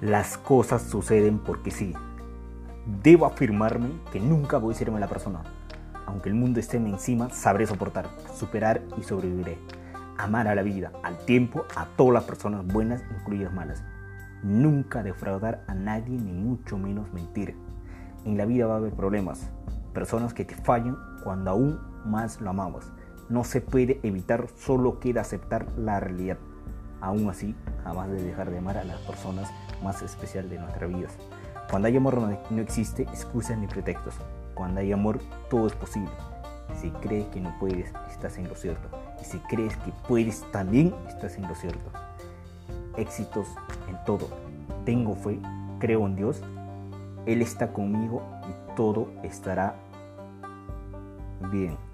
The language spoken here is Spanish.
Las cosas suceden porque sí. Debo afirmarme que nunca voy a ser mala persona. Aunque el mundo esté encima, sabré soportar, superar y sobreviviré. Amar a la vida, al tiempo, a todas las personas buenas, incluidas malas. Nunca defraudar a nadie, ni mucho menos mentir. En la vida va a haber problemas, personas que te fallan cuando aún más lo amamos. No se puede evitar, solo queda aceptar la realidad. Aún así, jamás de dejar de amar a las personas más especiales de nuestras vidas. Cuando hay amor no existe excusas ni pretextos. Cuando hay amor, todo es posible. Si crees que no puedes, estás en lo cierto. Y si crees que puedes, también estás en lo cierto. Éxitos en todo. Tengo fe, creo en Dios. Él está conmigo y todo estará bien.